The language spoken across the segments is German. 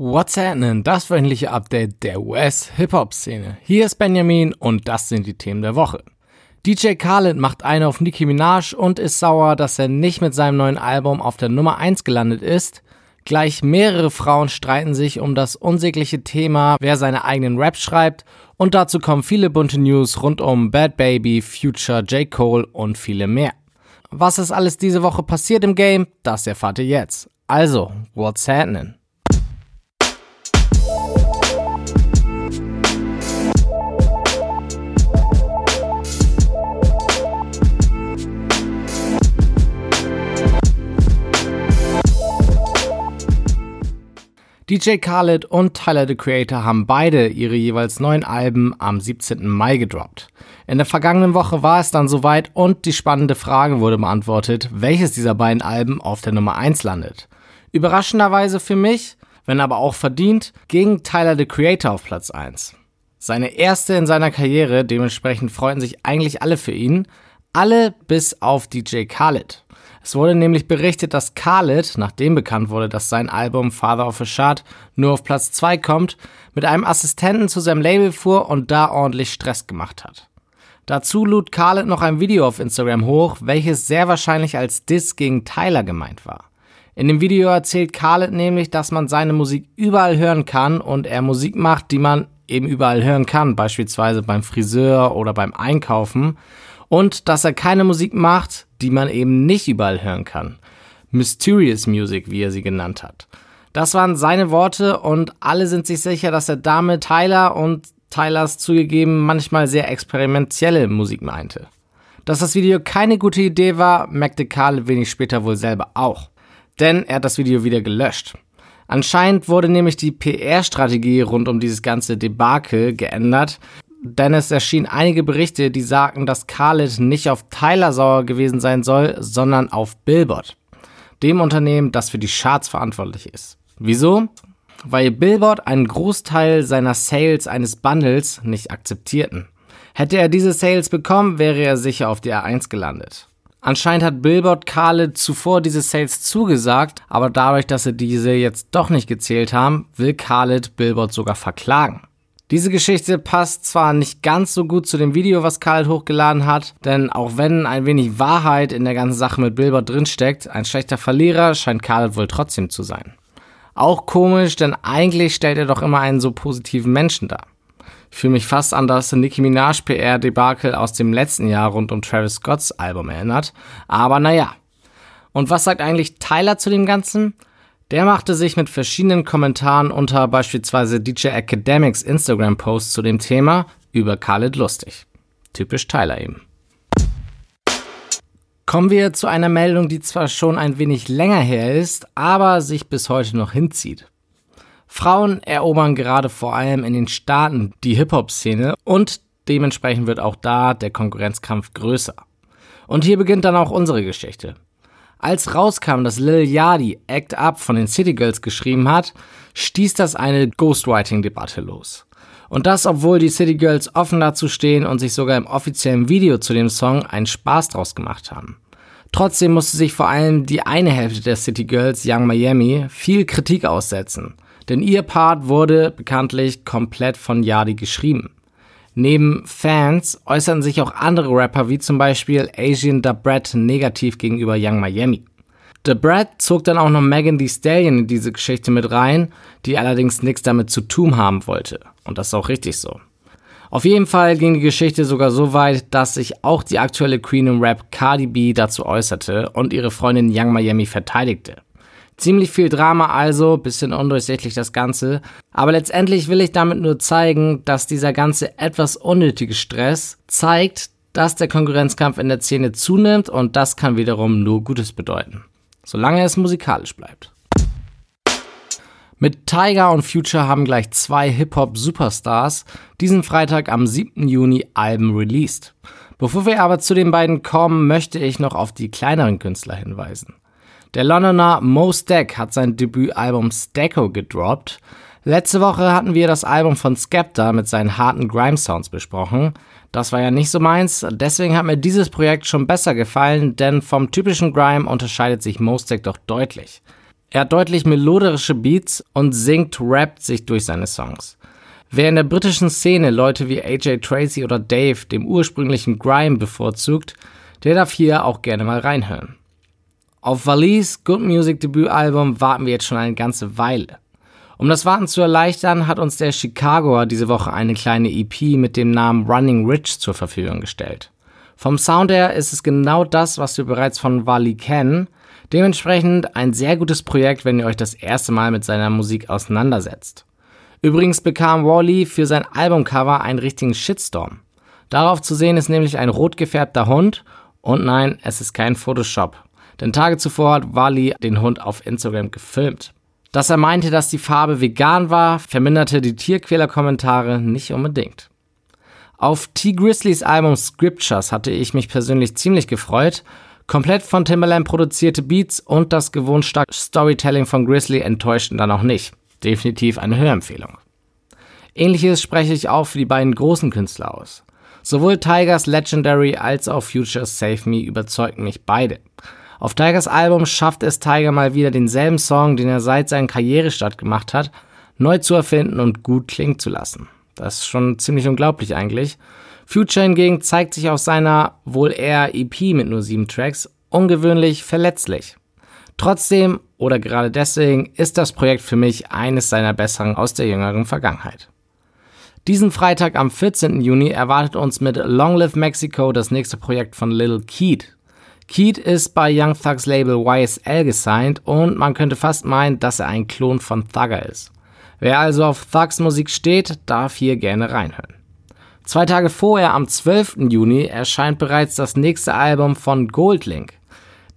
What's happening? Das wöchentliche Update der US-Hip-Hop-Szene. Hier ist Benjamin und das sind die Themen der Woche. DJ Khaled macht eine auf Nicki Minaj und ist sauer, dass er nicht mit seinem neuen Album auf der Nummer 1 gelandet ist. Gleich mehrere Frauen streiten sich um das unsägliche Thema, wer seine eigenen Raps schreibt. Und dazu kommen viele bunte News rund um Bad Baby, Future, J. Cole und viele mehr. Was ist alles diese Woche passiert im Game? Das erfahrt ihr jetzt. Also, what's happening? DJ Khaled und Tyler the Creator haben beide ihre jeweils neuen Alben am 17. Mai gedroppt. In der vergangenen Woche war es dann soweit und die spannende Frage wurde beantwortet, welches dieser beiden Alben auf der Nummer 1 landet. Überraschenderweise für mich, wenn aber auch verdient, ging Tyler the Creator auf Platz 1. Seine erste in seiner Karriere, dementsprechend freuten sich eigentlich alle für ihn, alle bis auf DJ Khaled. Es wurde nämlich berichtet, dass Khaled, nachdem bekannt wurde, dass sein Album Father of a Shard nur auf Platz 2 kommt, mit einem Assistenten zu seinem Label fuhr und da ordentlich Stress gemacht hat. Dazu lud Khaled noch ein Video auf Instagram hoch, welches sehr wahrscheinlich als Diss gegen Tyler gemeint war. In dem Video erzählt Khaled nämlich, dass man seine Musik überall hören kann und er Musik macht, die man eben überall hören kann, beispielsweise beim Friseur oder beim Einkaufen und dass er keine Musik macht, die man eben nicht überall hören kann. Mysterious Music, wie er sie genannt hat. Das waren seine Worte und alle sind sich sicher, dass er damit Tyler und Tylers zugegeben manchmal sehr experimentelle Musik meinte. Dass das Video keine gute Idee war, merkte Karl wenig später wohl selber auch. Denn er hat das Video wieder gelöscht. Anscheinend wurde nämlich die PR-Strategie rund um dieses ganze Debakel geändert, denn es erschienen einige Berichte, die sagten, dass Khaled nicht auf Tyler sauer gewesen sein soll, sondern auf Billboard, dem Unternehmen, das für die Charts verantwortlich ist. Wieso? Weil Billboard einen Großteil seiner Sales eines Bundles nicht akzeptierten. Hätte er diese Sales bekommen, wäre er sicher auf der A1 gelandet. Anscheinend hat Billboard Khaled zuvor diese Sales zugesagt, aber dadurch, dass sie diese jetzt doch nicht gezählt haben, will Khaled Billboard sogar verklagen. Diese Geschichte passt zwar nicht ganz so gut zu dem Video, was Khaled hochgeladen hat, denn auch wenn ein wenig Wahrheit in der ganzen Sache mit Billboard drinsteckt, ein schlechter Verlierer scheint Khaled wohl trotzdem zu sein. Auch komisch, denn eigentlich stellt er doch immer einen so positiven Menschen dar. Ich fühle mich fast an das Nicki Minaj PR-Debakel aus dem letzten Jahr rund um Travis Scotts Album erinnert, aber naja. Und was sagt eigentlich Tyler zu dem Ganzen? Der machte sich mit verschiedenen Kommentaren unter beispielsweise DJ Academics Instagram-Post zu dem Thema über Khaled lustig. Typisch Tyler eben. Kommen wir zu einer Meldung, die zwar schon ein wenig länger her ist, aber sich bis heute noch hinzieht. Frauen erobern gerade vor allem in den Staaten die Hip-Hop-Szene und dementsprechend wird auch da der Konkurrenzkampf größer. Und hier beginnt dann auch unsere Geschichte. Als rauskam, dass Lil Yadi Act Up von den City Girls geschrieben hat, stieß das eine Ghostwriting-Debatte los. Und das, obwohl die City Girls offen dazu stehen und sich sogar im offiziellen Video zu dem Song einen Spaß draus gemacht haben. Trotzdem musste sich vor allem die eine Hälfte der City Girls, Young Miami, viel Kritik aussetzen. Denn ihr Part wurde bekanntlich komplett von Yadi geschrieben. Neben Fans äußern sich auch andere Rapper wie zum Beispiel Asian Da Brett negativ gegenüber Young Miami. Da Brett zog dann auch noch Megan Thee Stallion in diese Geschichte mit rein, die allerdings nichts damit zu tun haben wollte. Und das ist auch richtig so. Auf jeden Fall ging die Geschichte sogar so weit, dass sich auch die aktuelle Queen im Rap Cardi B dazu äußerte und ihre Freundin Young Miami verteidigte. Ziemlich viel Drama also, bisschen undurchsichtlich das Ganze. Aber letztendlich will ich damit nur zeigen, dass dieser ganze etwas unnötige Stress zeigt, dass der Konkurrenzkampf in der Szene zunimmt und das kann wiederum nur Gutes bedeuten. Solange es musikalisch bleibt. Mit Tiger und Future haben gleich zwei Hip-Hop-Superstars diesen Freitag am 7. Juni Alben released. Bevor wir aber zu den beiden kommen, möchte ich noch auf die kleineren Künstler hinweisen. Der Londoner Mo Stack hat sein Debütalbum Stacko gedroppt. Letzte Woche hatten wir das Album von Skepta mit seinen harten Grime-Sounds besprochen. Das war ja nicht so meins, deswegen hat mir dieses Projekt schon besser gefallen, denn vom typischen Grime unterscheidet sich Mo Stack doch deutlich. Er hat deutlich melodische Beats und singt, rappt sich durch seine Songs. Wer in der britischen Szene Leute wie AJ Tracy oder Dave dem ursprünglichen Grime bevorzugt, der darf hier auch gerne mal reinhören. Auf Valis Good Music Debütalbum warten wir jetzt schon eine ganze Weile. Um das Warten zu erleichtern, hat uns der Chicagoer diese Woche eine kleine EP mit dem Namen Running Rich zur Verfügung gestellt. Vom Sound her ist es genau das, was wir bereits von Wally kennen. Dementsprechend ein sehr gutes Projekt, wenn ihr euch das erste Mal mit seiner Musik auseinandersetzt. Übrigens bekam Wally für sein Albumcover einen richtigen Shitstorm. Darauf zu sehen ist nämlich ein rot gefärbter Hund und nein, es ist kein Photoshop. Denn Tage zuvor hat Wally den Hund auf Instagram gefilmt. Dass er meinte, dass die Farbe vegan war, verminderte die Tierquäler-Kommentare nicht unbedingt. Auf T. Grizzlys Album Scriptures hatte ich mich persönlich ziemlich gefreut. Komplett von Timbaland produzierte Beats und das gewohnt starke Storytelling von Grizzly enttäuschten dann auch nicht. Definitiv eine Hörempfehlung. Ähnliches spreche ich auch für die beiden großen Künstler aus. Sowohl Tigers Legendary als auch Futures Save Me überzeugten mich beide. Auf Tigers Album schafft es Tiger mal wieder denselben Song, den er seit seinem Karrierestart gemacht hat, neu zu erfinden und gut klingen zu lassen. Das ist schon ziemlich unglaublich eigentlich. Future hingegen zeigt sich auf seiner wohl eher EP mit nur sieben Tracks ungewöhnlich verletzlich. Trotzdem oder gerade deswegen ist das Projekt für mich eines seiner besseren aus der jüngeren Vergangenheit. Diesen Freitag am 14. Juni erwartet uns mit Long Live Mexico das nächste Projekt von Little Keat, Keat ist bei Young Thugs Label YSL gesigned und man könnte fast meinen, dass er ein Klon von Thugger ist. Wer also auf Thugs Musik steht, darf hier gerne reinhören. Zwei Tage vorher, am 12. Juni, erscheint bereits das nächste Album von Goldlink.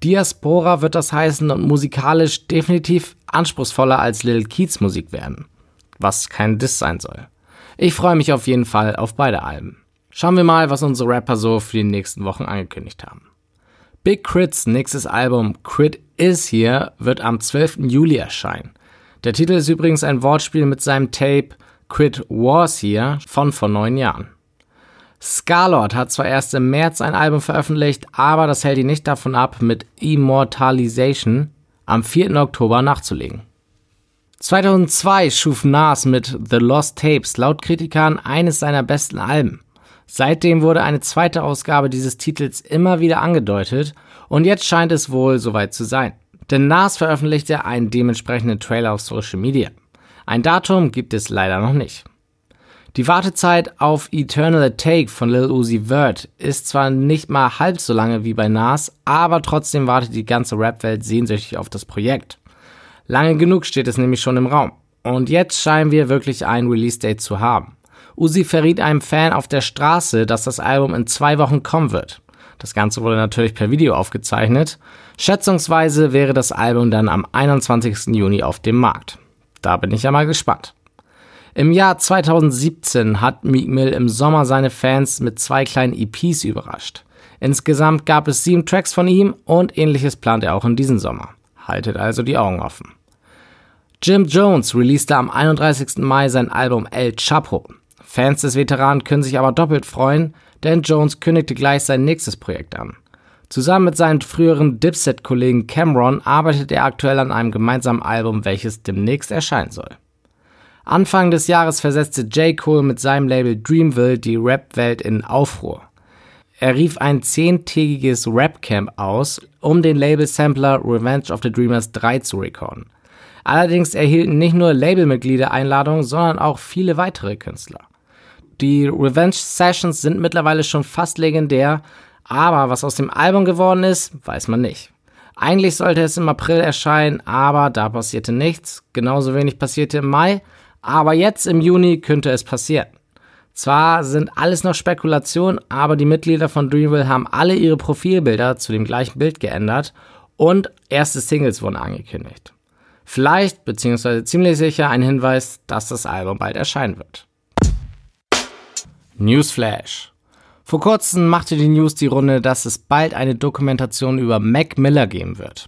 Diaspora wird das heißen und musikalisch definitiv anspruchsvoller als Lil Keats Musik werden. Was kein Diss sein soll. Ich freue mich auf jeden Fall auf beide Alben. Schauen wir mal, was unsere Rapper so für die nächsten Wochen angekündigt haben. Big Crits nächstes Album Crit Is Here wird am 12. Juli erscheinen. Der Titel ist übrigens ein Wortspiel mit seinem Tape Crit Was Here von vor neun Jahren. Scarlord hat zwar erst im März ein Album veröffentlicht, aber das hält ihn nicht davon ab, mit Immortalization am 4. Oktober nachzulegen. 2002 schuf Nas mit The Lost Tapes laut Kritikern eines seiner besten Alben. Seitdem wurde eine zweite Ausgabe dieses Titels immer wieder angedeutet und jetzt scheint es wohl soweit zu sein. Denn Nas veröffentlichte einen dementsprechenden Trailer auf Social Media. Ein Datum gibt es leider noch nicht. Die Wartezeit auf Eternal Take von Lil Uzi Vert ist zwar nicht mal halb so lange wie bei Nas, aber trotzdem wartet die ganze Rap-Welt sehnsüchtig auf das Projekt. Lange genug steht es nämlich schon im Raum. Und jetzt scheinen wir wirklich ein Release-Date zu haben. Uzi verriet einem Fan auf der Straße, dass das Album in zwei Wochen kommen wird. Das Ganze wurde natürlich per Video aufgezeichnet. Schätzungsweise wäre das Album dann am 21. Juni auf dem Markt. Da bin ich ja mal gespannt. Im Jahr 2017 hat Meek Mill im Sommer seine Fans mit zwei kleinen EPs überrascht. Insgesamt gab es sieben Tracks von ihm und ähnliches plant er auch in diesem Sommer. Haltet also die Augen offen. Jim Jones releaste am 31. Mai sein Album El Chapo. Fans des Veteranen können sich aber doppelt freuen, denn Jones kündigte gleich sein nächstes Projekt an. Zusammen mit seinem früheren Dipset-Kollegen Cameron arbeitet er aktuell an einem gemeinsamen Album, welches demnächst erscheinen soll. Anfang des Jahres versetzte J. Cole mit seinem Label Dreamville die Rap-Welt in Aufruhr. Er rief ein zehntägiges Rap-Camp aus, um den Label-Sampler Revenge of the Dreamers 3 zu recorden. Allerdings erhielten nicht nur Labelmitglieder Einladungen, sondern auch viele weitere Künstler. Die Revenge Sessions sind mittlerweile schon fast legendär, aber was aus dem Album geworden ist, weiß man nicht. Eigentlich sollte es im April erscheinen, aber da passierte nichts. Genauso wenig passierte im Mai, aber jetzt im Juni könnte es passieren. Zwar sind alles noch Spekulationen, aber die Mitglieder von Dreamville haben alle ihre Profilbilder zu dem gleichen Bild geändert und erste Singles wurden angekündigt. Vielleicht, beziehungsweise ziemlich sicher, ein Hinweis, dass das Album bald erscheinen wird. Newsflash. Vor kurzem machte die News die Runde, dass es bald eine Dokumentation über Mac Miller geben wird.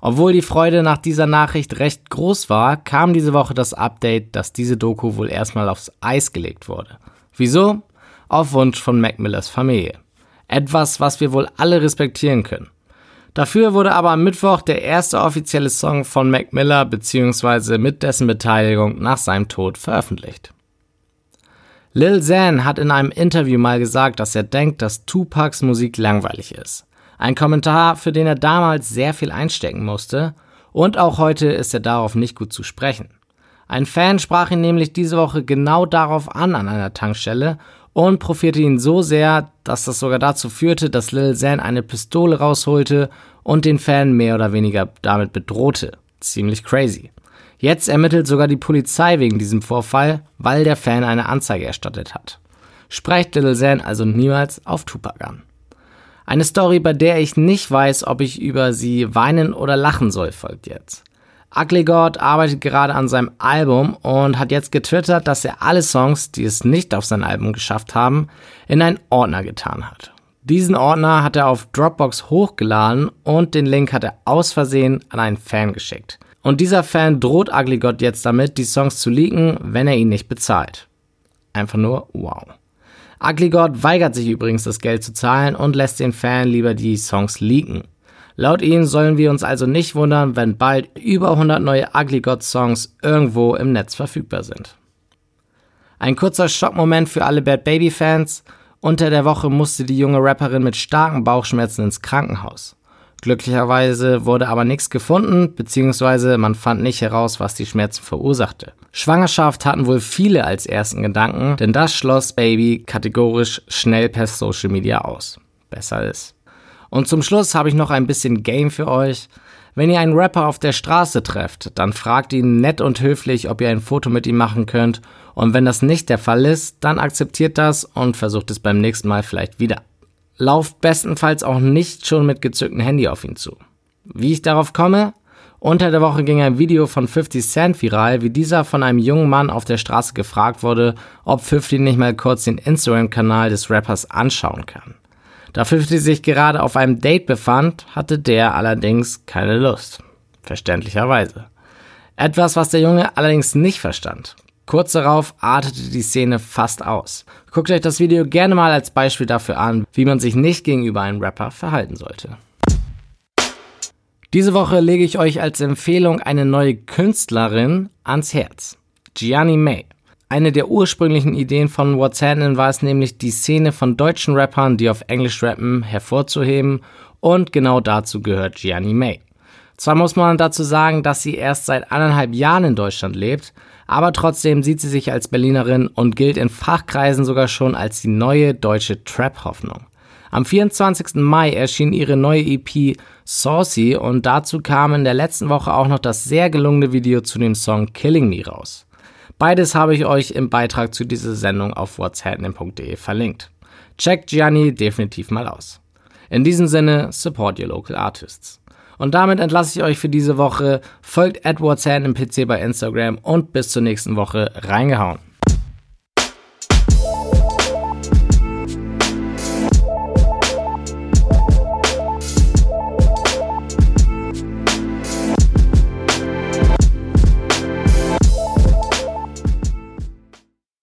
Obwohl die Freude nach dieser Nachricht recht groß war, kam diese Woche das Update, dass diese Doku wohl erstmal aufs Eis gelegt wurde. Wieso? Auf Wunsch von Mac Millers Familie. Etwas, was wir wohl alle respektieren können. Dafür wurde aber am Mittwoch der erste offizielle Song von Mac Miller bzw. mit dessen Beteiligung nach seinem Tod veröffentlicht. Lil Xan hat in einem Interview mal gesagt, dass er denkt, dass Tupacs Musik langweilig ist. Ein Kommentar, für den er damals sehr viel einstecken musste, und auch heute ist er darauf nicht gut zu sprechen. Ein Fan sprach ihn nämlich diese Woche genau darauf an an einer Tankstelle und profierte ihn so sehr, dass das sogar dazu führte, dass Lil Xan eine Pistole rausholte und den Fan mehr oder weniger damit bedrohte. Ziemlich crazy. Jetzt ermittelt sogar die Polizei wegen diesem Vorfall, weil der Fan eine Anzeige erstattet hat. Sprecht Lil Xan also niemals auf Tupac an. Eine Story, bei der ich nicht weiß, ob ich über sie weinen oder lachen soll, folgt jetzt. Ugly God arbeitet gerade an seinem Album und hat jetzt getwittert, dass er alle Songs, die es nicht auf sein Album geschafft haben, in einen Ordner getan hat. Diesen Ordner hat er auf Dropbox hochgeladen und den Link hat er aus Versehen an einen Fan geschickt. Und dieser Fan droht Ugly God jetzt damit, die Songs zu leaken, wenn er ihn nicht bezahlt. Einfach nur wow. Ugly God weigert sich übrigens, das Geld zu zahlen und lässt den Fan lieber die Songs leaken. Laut ihm sollen wir uns also nicht wundern, wenn bald über 100 neue Ugly God Songs irgendwo im Netz verfügbar sind. Ein kurzer Schockmoment für alle Bad Baby Fans. Unter der Woche musste die junge Rapperin mit starken Bauchschmerzen ins Krankenhaus. Glücklicherweise wurde aber nichts gefunden, beziehungsweise man fand nicht heraus, was die Schmerzen verursachte. Schwangerschaft hatten wohl viele als ersten Gedanken, denn das schloss Baby kategorisch schnell per Social Media aus. Besser ist. Und zum Schluss habe ich noch ein bisschen Game für euch. Wenn ihr einen Rapper auf der Straße trefft, dann fragt ihn nett und höflich, ob ihr ein Foto mit ihm machen könnt. Und wenn das nicht der Fall ist, dann akzeptiert das und versucht es beim nächsten Mal vielleicht wieder. Lauft bestenfalls auch nicht schon mit gezücktem Handy auf ihn zu. Wie ich darauf komme? Unter der Woche ging ein Video von 50 Cent viral, wie dieser von einem jungen Mann auf der Straße gefragt wurde, ob 50 nicht mal kurz den Instagram-Kanal des Rappers anschauen kann. Da 50 sich gerade auf einem Date befand, hatte der allerdings keine Lust. Verständlicherweise. Etwas, was der Junge allerdings nicht verstand. Kurz darauf artete die Szene fast aus. Guckt euch das Video gerne mal als Beispiel dafür an, wie man sich nicht gegenüber einem Rapper verhalten sollte. Diese Woche lege ich euch als Empfehlung eine neue Künstlerin ans Herz. Gianni May. Eine der ursprünglichen Ideen von What's Happening war es nämlich, die Szene von deutschen Rappern, die auf Englisch rappen, hervorzuheben und genau dazu gehört Gianni May. Zwar muss man dazu sagen, dass sie erst seit anderthalb Jahren in Deutschland lebt, aber trotzdem sieht sie sich als Berlinerin und gilt in Fachkreisen sogar schon als die neue deutsche Trap-Hoffnung. Am 24. Mai erschien ihre neue EP Saucy und dazu kam in der letzten Woche auch noch das sehr gelungene Video zu dem Song Killing Me raus. Beides habe ich euch im Beitrag zu dieser Sendung auf whatshappening.de verlinkt. Checkt Gianni definitiv mal aus. In diesem Sinne, support your local artists. Und damit entlasse ich euch für diese Woche. Folgt Edwards Hand im PC bei Instagram und bis zur nächsten Woche reingehauen.